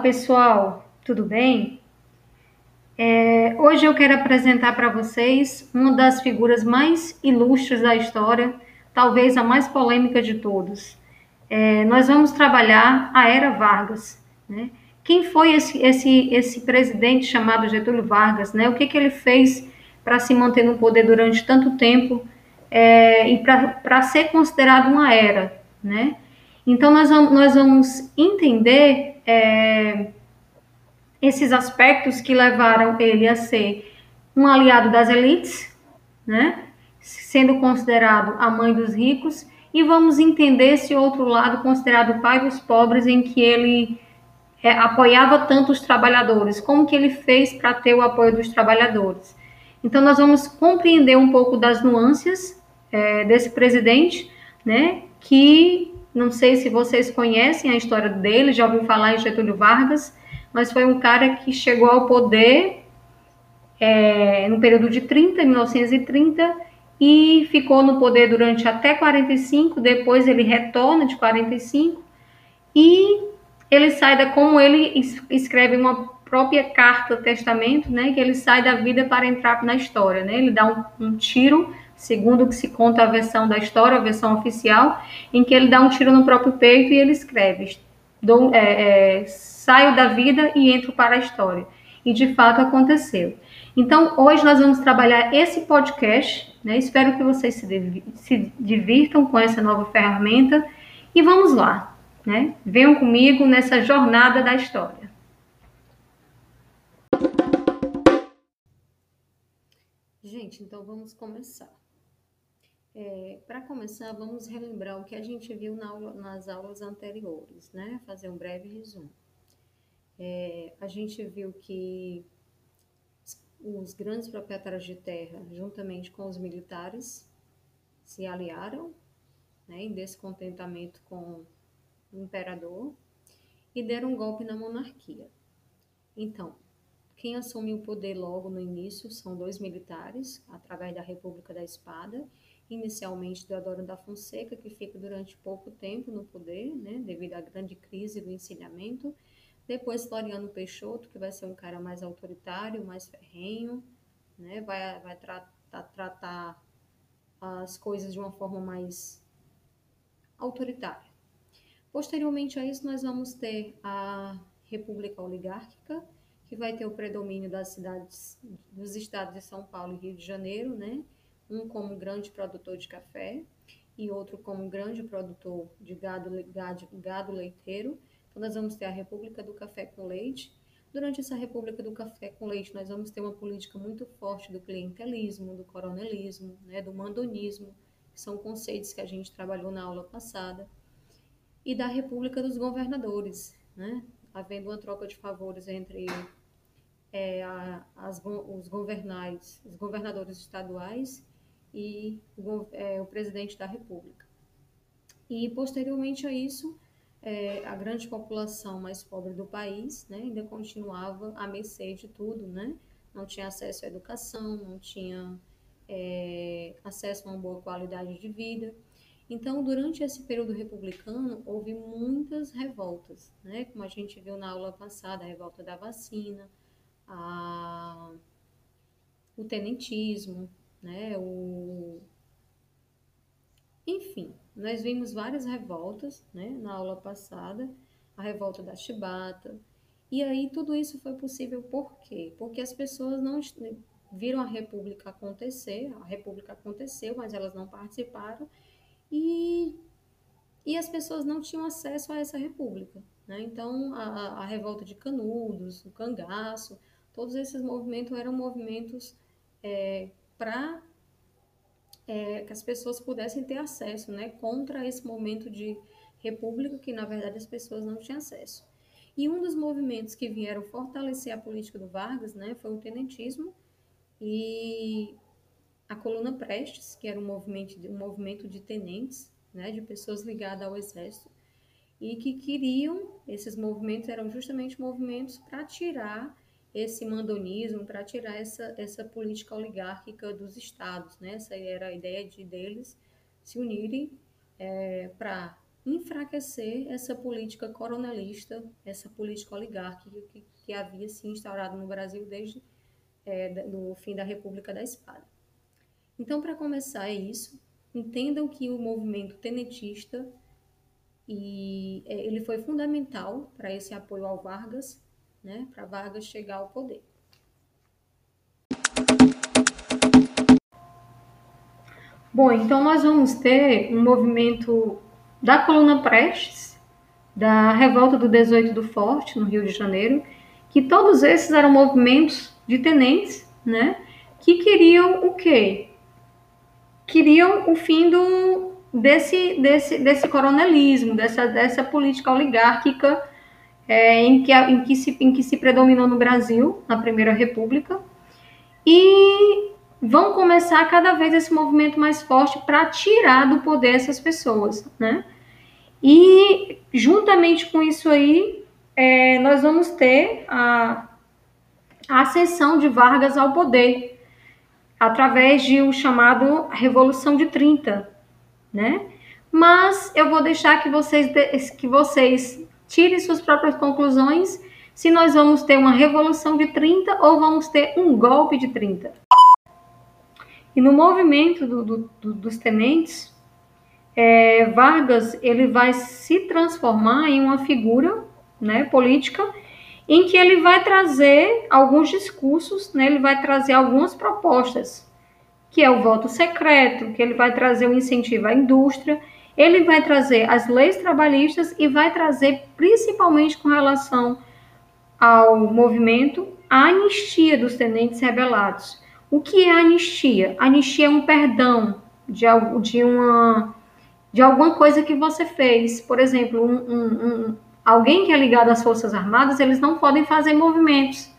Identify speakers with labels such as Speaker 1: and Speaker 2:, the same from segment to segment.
Speaker 1: pessoal, tudo bem? É, hoje eu quero apresentar para vocês uma das figuras mais ilustres da história, talvez a mais polêmica de todos. É, nós vamos trabalhar a Era Vargas. Né? Quem foi esse, esse, esse presidente chamado Getúlio Vargas? Né? O que, que ele fez para se manter no poder durante tanto tempo é, e para ser considerado uma era? Né? Então, nós vamos, nós vamos entender é, esses aspectos que levaram ele a ser um aliado das elites, né? sendo considerado a mãe dos ricos, e vamos entender esse outro lado considerado o pai dos pobres, em que ele é, apoiava tanto os trabalhadores, como que ele fez para ter o apoio dos trabalhadores. Então, nós vamos compreender um pouco das nuances é, desse presidente, né, que não sei se vocês conhecem a história dele, já ouviu falar em Getúlio Vargas, mas foi um cara que chegou ao poder é, no período de 30, 1930, e ficou no poder durante até 45, depois ele retorna de 45, e ele sai da, como ele escreve uma própria carta testamento, né, que ele sai da vida para entrar na história, né, ele dá um, um tiro, segundo o que se conta a versão da história, a versão oficial, em que ele dá um tiro no próprio peito e ele escreve, dou, é, é, saio da vida e entro para a história. E de fato aconteceu. Então, hoje nós vamos trabalhar esse podcast. Né? Espero que vocês se, se divirtam com essa nova ferramenta. E vamos lá. Né? Venham comigo nessa jornada da história. Gente, então vamos começar. Para começar, vamos relembrar o que a gente viu na aula, nas aulas anteriores, né? Fazer um breve resumo é, a gente viu que os grandes proprietários de terra, juntamente com os militares, se aliaram né, em descontentamento com o imperador e deram um golpe na monarquia. Então, quem assumiu o poder logo no início são dois militares, através da República da Espada, inicialmente Deodoro da Fonseca, que fica durante pouco tempo no poder, né, devido à grande crise do encilhamento, depois Floriano Peixoto, que vai ser um cara mais autoritário, mais ferrenho, né? vai, vai tra tratar as coisas de uma forma mais autoritária. Posteriormente a isso, nós vamos ter a República Oligárquica, que vai ter o predomínio das cidades, dos estados de São Paulo e Rio de Janeiro, né? Um como grande produtor de café e outro como grande produtor de gado, gado, gado leiteiro então, nós vamos ter a República do Café com Leite. Durante essa República do Café com Leite, nós vamos ter uma política muito forte do clientelismo, do coronelismo, né, do mandonismo, que são conceitos que a gente trabalhou na aula passada, e da República dos Governadores, né, havendo uma troca de favores entre é, a, as, os governais, os governadores estaduais e o, é, o presidente da República. E posteriormente a isso, é, a grande população mais pobre do país né, ainda continuava à mercê de tudo, né? não tinha acesso à educação, não tinha é, acesso a uma boa qualidade de vida. Então, durante esse período republicano, houve muitas revoltas, né? como a gente viu na aula passada, a revolta da vacina, a, o tenentismo, né? o, enfim, nós vimos várias revoltas né, na aula passada, a revolta da chibata, e aí tudo isso foi possível por quê? Porque as pessoas não viram a república acontecer, a república aconteceu, mas elas não participaram, e, e as pessoas não tinham acesso a essa república. Né? Então, a, a revolta de Canudos, o cangaço, todos esses movimentos eram movimentos é, para é, que as pessoas pudessem ter acesso, né, contra esse momento de república que na verdade as pessoas não tinham acesso. E um dos movimentos que vieram fortalecer a política do Vargas, né, foi o tenentismo e a coluna Prestes, que era um movimento, um movimento de tenentes, né, de pessoas ligadas ao exército, e que queriam, esses movimentos eram justamente movimentos para tirar esse mandonismo, para tirar essa, essa política oligárquica dos estados. Né? Essa era a ideia de deles se unirem é, para enfraquecer essa política coronelista, essa política oligárquica que, que havia se instaurado no Brasil desde é, o fim da República da Espada. Então, para começar, é isso. Entendam que o movimento tenentista e é, ele foi fundamental para esse apoio ao Vargas, né, para Vargas chegar ao poder. Bom, então nós vamos ter um movimento da coluna Prestes, da revolta do 18 do Forte, no Rio de Janeiro, que todos esses eram movimentos de tenentes, né, que queriam o quê? Queriam o fim do, desse, desse, desse coronelismo, dessa, dessa política oligárquica é, em, que, em, que se, em que se predominou no Brasil, na Primeira República, e vão começar cada vez esse movimento mais forte para tirar do poder essas pessoas, né? E juntamente com isso aí, é, nós vamos ter a, a ascensão de Vargas ao poder através de o chamado Revolução de 30, né? Mas eu vou deixar que vocês que vocês tirem suas próprias conclusões se nós vamos ter uma revolução de 30 ou vamos ter um golpe de 30. E no movimento do, do, do, dos tenentes, é, Vargas ele vai se transformar em uma figura né, política em que ele vai trazer alguns discursos, né, ele vai trazer algumas propostas, que é o voto secreto, que ele vai trazer o incentivo à indústria, ele vai trazer as leis trabalhistas e vai trazer, principalmente com relação ao movimento, a anistia dos tenentes rebelados. O que é anistia? Anistia é um perdão de, de, uma, de alguma coisa que você fez. Por exemplo, um, um, um, alguém que é ligado às Forças Armadas, eles não podem fazer movimentos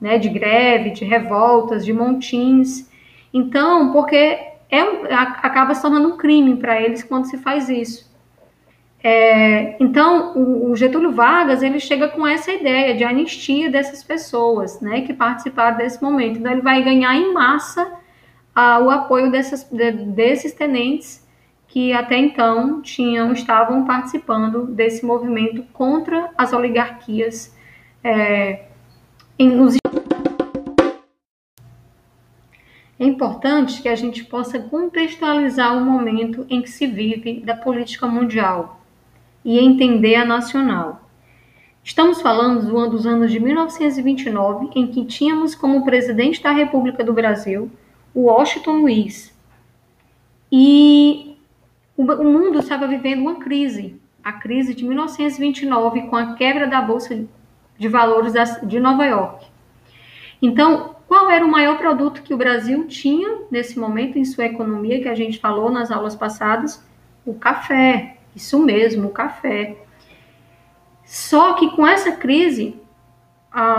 Speaker 1: né, de greve, de revoltas, de montins. Então, porque é, acaba se tornando um crime para eles quando se faz isso. É, então, o, o, Getúlio Vargas ele chega com essa ideia de anistia dessas pessoas, né, que participaram desse momento. Então, ele vai ganhar em massa ah, o apoio dessas, de, desses tenentes que até então tinham estavam participando desse movimento contra as oligarquias é, em, nos é importante que a gente possa contextualizar o momento em que se vive da política mundial e entender a nacional. Estamos falando do ano dos anos de 1929, em que tínhamos como presidente da República do Brasil o Washington Luiz. E o mundo estava vivendo uma crise, a crise de 1929, com a quebra da Bolsa de Valores de Nova York. Então, qual era o maior produto que o Brasil tinha nesse momento em sua economia, que a gente falou nas aulas passadas? O café. Isso mesmo, o café. Só que com essa crise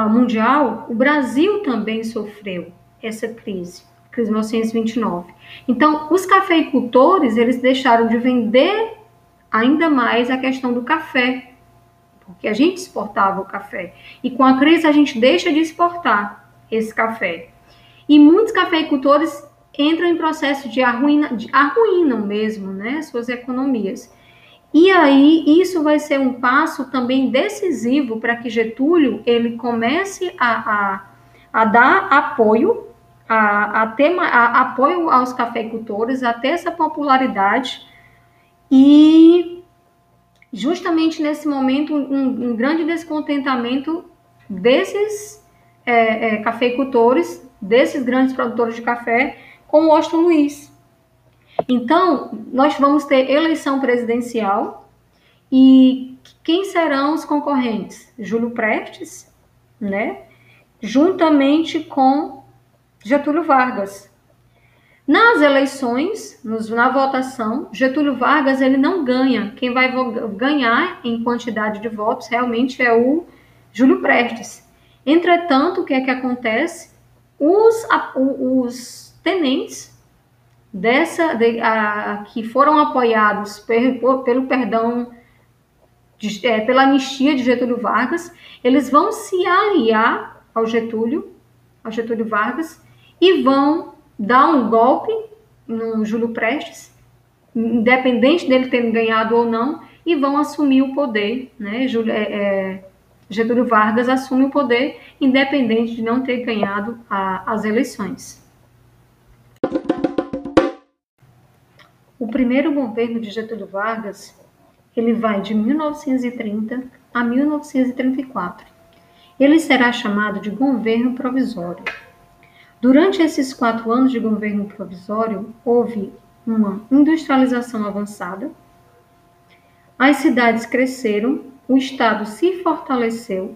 Speaker 1: mundial, o Brasil também sofreu essa crise, crise de 1929. Então, os cafeicultores, eles deixaram de vender ainda mais a questão do café, porque a gente exportava o café. E com a crise a gente deixa de exportar esse café. E muitos cafeicultores entram em processo de arruina, de, arruinam mesmo, né, suas economias. E aí isso vai ser um passo também decisivo para que Getúlio ele comece a, a, a dar apoio, a, a ter a, apoio aos cafeicultores, a ter essa popularidade e justamente nesse momento um, um grande descontentamento desses é, é, cafeicultores, desses grandes produtores de café com Washington Luiz. Então, nós vamos ter eleição presidencial e quem serão os concorrentes? Júlio Prestes, né? Juntamente com Getúlio Vargas. Nas eleições, na votação, Getúlio Vargas ele não ganha. Quem vai ganhar em quantidade de votos realmente é o Júlio Prestes. Entretanto, o que é que acontece? Os, os tenentes dessa de, a, que foram apoiados per, pelo perdão de, é, pela anistia de Getúlio Vargas, eles vão se aliar ao Getúlio, ao Getúlio Vargas e vão dar um golpe no Júlio Prestes, independente dele ter ganhado ou não, e vão assumir o poder, né? É, Getúlio Vargas assume o poder, independente de não ter ganhado a, as eleições. O primeiro governo de Getúlio Vargas, ele vai de 1930 a 1934. Ele será chamado de governo provisório. Durante esses quatro anos de governo provisório, houve uma industrialização avançada, as cidades cresceram, o Estado se fortaleceu,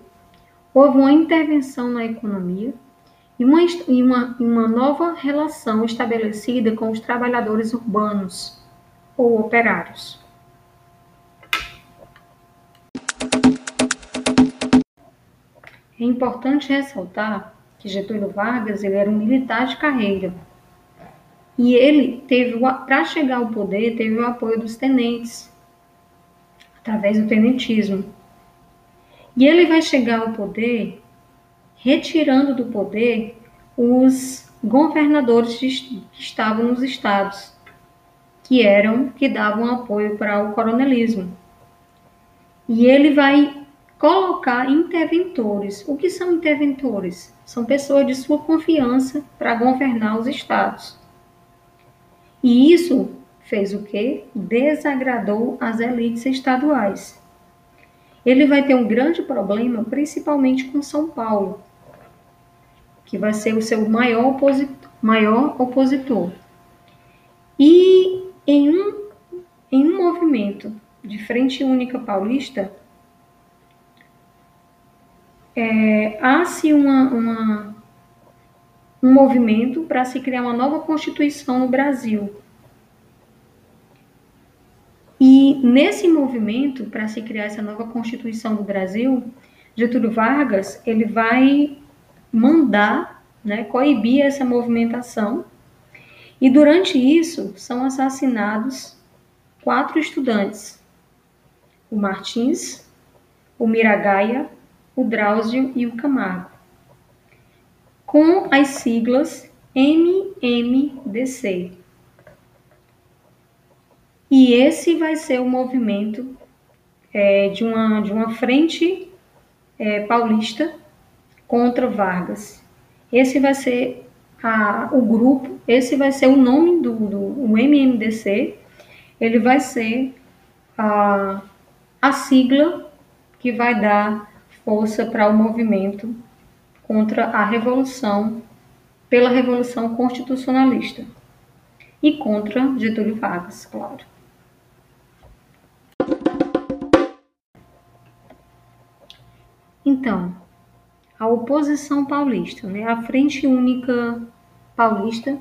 Speaker 1: houve uma intervenção na economia e uma, e uma, uma nova relação estabelecida com os trabalhadores urbanos ou operários. É importante ressaltar que Getúlio Vargas ele era um militar de carreira. E ele teve, para chegar ao poder, teve o apoio dos tenentes, através do tenentismo. E ele vai chegar ao poder retirando do poder os governadores que estavam nos estados, que eram que davam apoio para o coronelismo. E ele vai colocar interventores. O que são interventores? São pessoas de sua confiança para governar os estados. E isso fez o quê? Desagradou as elites estaduais. Ele vai ter um grande problema, principalmente com São Paulo, que vai ser o seu maior opositor. Maior opositor. E em um, em um movimento de Frente Única Paulista, é, há-se uma, uma, um movimento para se criar uma nova Constituição no Brasil. E nesse movimento, para se criar essa nova Constituição do Brasil, Getúlio Vargas ele vai mandar né, coibir essa movimentação. E durante isso são assassinados quatro estudantes: o Martins, o Miragaia, o Drauzio e o Camargo, com as siglas MMDC. E esse vai ser o movimento é, de, uma, de uma frente é, paulista contra Vargas. Esse vai ser a, o grupo, esse vai ser o nome do, do MMDC, ele vai ser a, a sigla que vai dar força para o movimento contra a revolução, pela revolução constitucionalista e contra Getúlio Vargas, claro. Então, a oposição paulista, né, a Frente Única Paulista,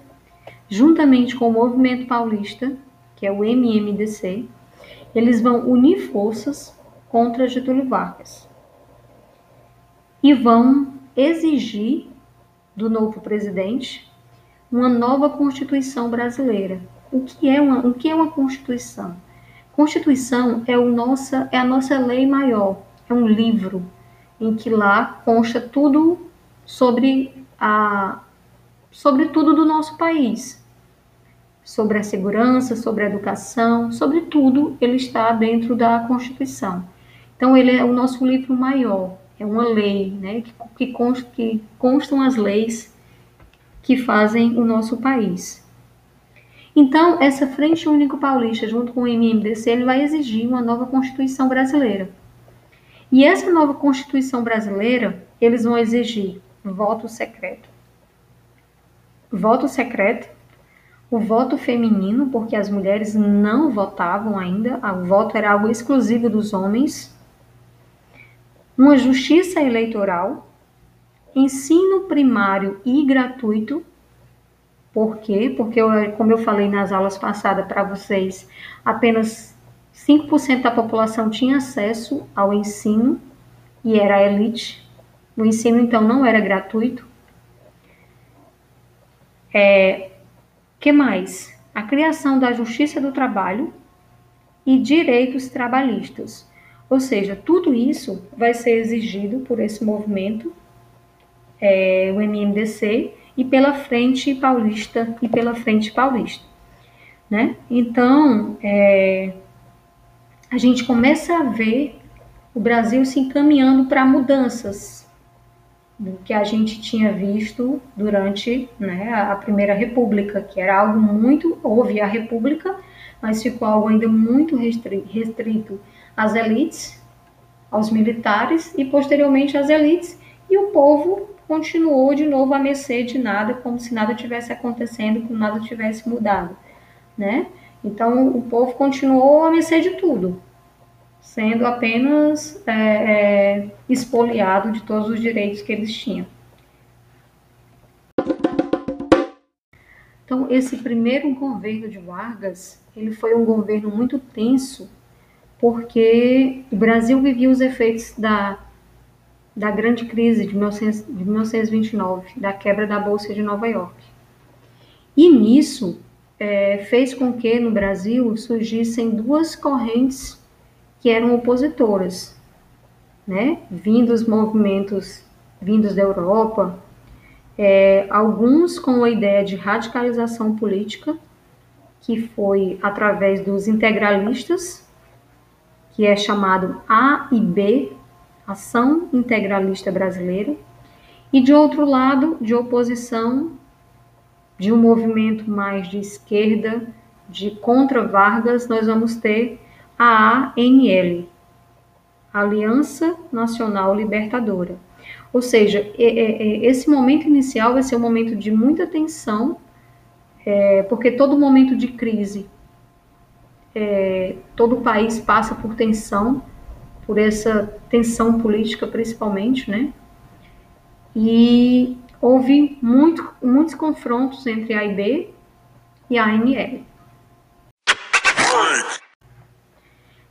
Speaker 1: juntamente com o Movimento Paulista, que é o MMDC, eles vão unir forças contra Getúlio Vargas e vão exigir do novo presidente uma nova Constituição brasileira. O que é uma, o que é uma Constituição? Constituição é, o nossa, é a nossa lei maior, é um livro em que lá consta tudo sobre a sobre tudo do nosso país, sobre a segurança, sobre a educação, sobre tudo ele está dentro da Constituição. Então ele é o nosso livro maior, é uma lei, né, que, que, const, que constam as leis que fazem o nosso país. Então, essa Frente Único Paulista, junto com o MMDC, ele vai exigir uma nova Constituição brasileira. E essa nova Constituição brasileira, eles vão exigir voto secreto. Voto secreto, o voto feminino, porque as mulheres não votavam ainda, o voto era algo exclusivo dos homens uma justiça eleitoral, ensino primário e gratuito. Por quê? Porque, eu, como eu falei nas aulas passadas para vocês, apenas 5% da população tinha acesso ao ensino e era elite. O ensino, então, não era gratuito. É, que mais? A criação da justiça do trabalho e direitos trabalhistas. Ou seja, tudo isso vai ser exigido por esse movimento, é, o MMDC, e pela Frente Paulista e pela Frente Paulista. Né? Então, é, a gente começa a ver o Brasil se encaminhando para mudanças do que a gente tinha visto durante né, a Primeira República, que era algo muito. Houve a República, mas ficou algo ainda muito restrito às elites, aos militares e posteriormente às elites, e o povo continuou de novo a mercê de nada, como se nada tivesse acontecendo, como nada tivesse mudado, né? Então o povo continuou a mercê de tudo, sendo apenas é, é, expoliado de todos os direitos que eles tinham. Então, esse primeiro governo de Vargas, ele foi um governo muito tenso, porque o Brasil vivia os efeitos da, da grande crise de, 1900, de 1929, da quebra da Bolsa de Nova York. E nisso, é, fez com que no Brasil surgissem duas correntes que eram opositoras, né? Vindos movimentos vindos da Europa, é, alguns com a ideia de radicalização política, que foi através dos integralistas, que é chamado A e B, Ação Integralista Brasileira, e de outro lado, de oposição de um movimento mais de esquerda, de contra Vargas, nós vamos ter a ANL, Aliança Nacional Libertadora. Ou seja, esse momento inicial vai ser um momento de muita tensão, é, porque todo momento de crise, é, todo o país passa por tensão, por essa tensão política principalmente, né? E houve muito, muitos confrontos entre a IB e a ANL.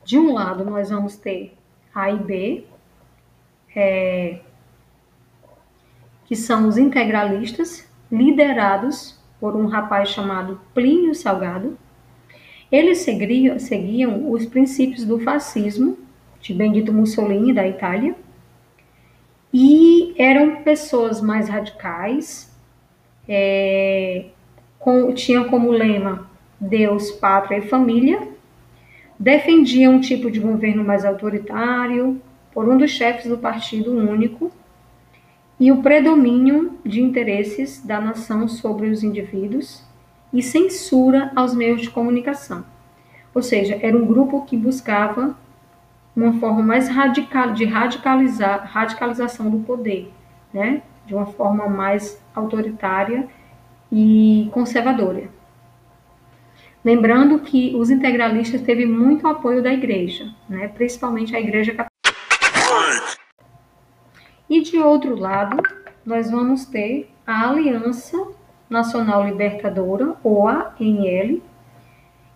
Speaker 1: De um lado, nós vamos ter A e B, é, que são os integralistas, liderados por um rapaz chamado Plínio Salgado. Eles seguiam, seguiam os princípios do fascismo de Benito Mussolini, da Itália, e eram pessoas mais radicais, é, com, tinham como lema Deus, Pátria e Família, defendia um tipo de governo mais autoritário, por um dos chefes do Partido Único, e o predomínio de interesses da nação sobre os indivíduos e censura aos meios de comunicação. Ou seja, era um grupo que buscava uma forma mais radical de radicalizar radicalização do poder, né? De uma forma mais autoritária e conservadora. Lembrando que os integralistas teve muito apoio da igreja, né? principalmente a igreja católica. E de outro lado, nós vamos ter a Aliança Nacional Libertadora, ou ANL,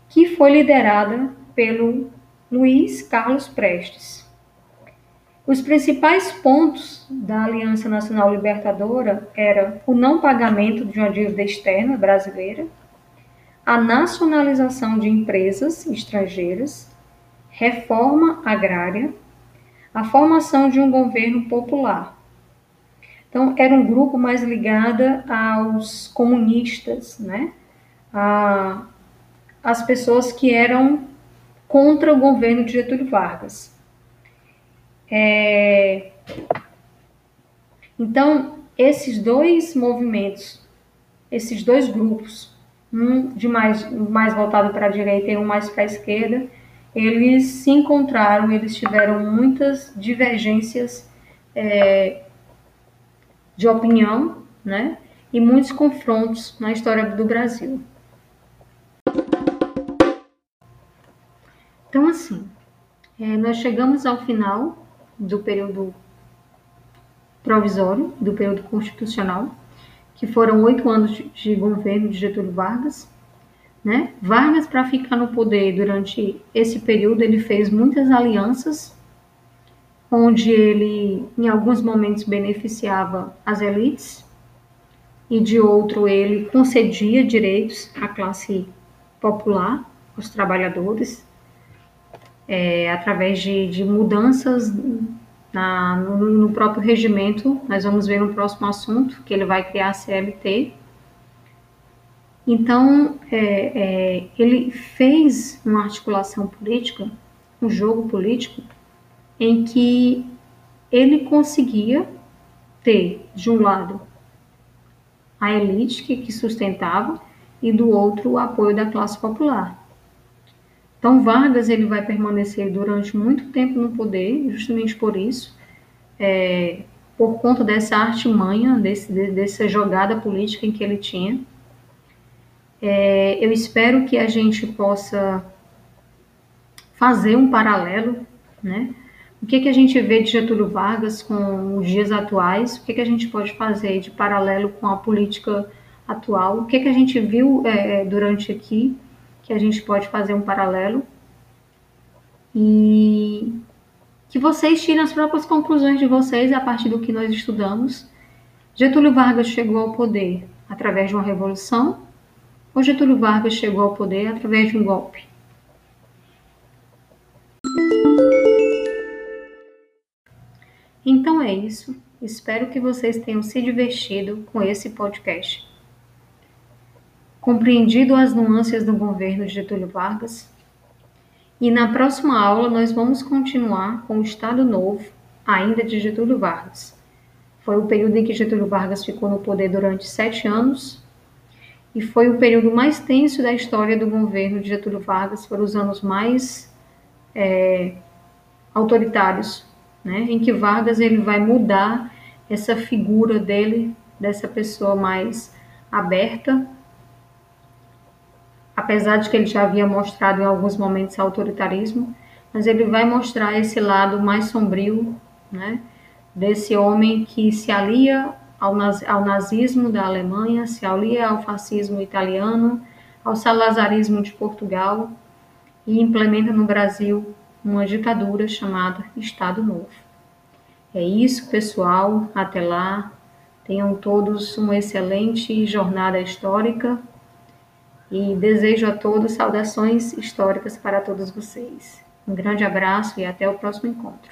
Speaker 1: que foi liderada pelo Luiz Carlos Prestes. Os principais pontos da Aliança Nacional Libertadora era o não pagamento de uma dívida externa brasileira, a nacionalização de empresas estrangeiras, reforma agrária, a formação de um governo popular. Então, era um grupo mais ligado aos comunistas, né? A, as pessoas que eram contra o governo de Getúlio Vargas. É, então, esses dois movimentos, esses dois grupos, um de mais, mais voltado para a direita e um mais para a esquerda, eles se encontraram, eles tiveram muitas divergências é, de opinião, né? E muitos confrontos na história do Brasil. Então, assim, é, nós chegamos ao final do período provisório, do período constitucional, que foram oito anos de governo de Getúlio Vargas. Né? Vargas, para ficar no poder durante esse período, ele fez muitas alianças, onde ele, em alguns momentos, beneficiava as elites, e de outro, ele concedia direitos à classe popular, aos trabalhadores, é, através de, de mudanças na, no, no, próprio regimento, nós vamos ver no próximo assunto, que ele vai criar a CLT. Então, é, é, ele fez uma articulação política um jogo político em que ele conseguia ter, de um lado, a elite que, que sustentava e do outro o apoio da classe popular. Então Vargas ele vai permanecer durante muito tempo no poder, justamente por isso, é, por conta dessa artimanha, desse, dessa jogada política em que ele tinha. É, eu espero que a gente possa fazer um paralelo, né? O que, que a gente vê de Getúlio Vargas com os dias atuais? O que, que a gente pode fazer de paralelo com a política atual? O que, que a gente viu é, durante aqui que a gente pode fazer um paralelo? E que vocês tirem as próprias conclusões de vocês a partir do que nós estudamos. Getúlio Vargas chegou ao poder através de uma revolução ou Getúlio Vargas chegou ao poder através de um golpe? Então é isso. Espero que vocês tenham se divertido com esse podcast. Compreendido as nuances do governo de Getúlio Vargas. E na próxima aula nós vamos continuar com o Estado Novo, ainda de Getúlio Vargas. Foi o período em que Getúlio Vargas ficou no poder durante sete anos e foi o período mais tenso da história do governo de Getúlio Vargas. Foram os anos mais é, autoritários né, em que Vargas ele vai mudar essa figura dele, dessa pessoa mais aberta, apesar de que ele já havia mostrado em alguns momentos autoritarismo, mas ele vai mostrar esse lado mais sombrio, né, desse homem que se alia ao, ao nazismo da Alemanha, se alia ao fascismo italiano, ao salazarismo de Portugal e implementa no Brasil uma ditadura chamada Estado Novo. É isso, pessoal. Até lá. Tenham todos uma excelente jornada histórica e desejo a todos saudações históricas para todos vocês. Um grande abraço e até o próximo encontro.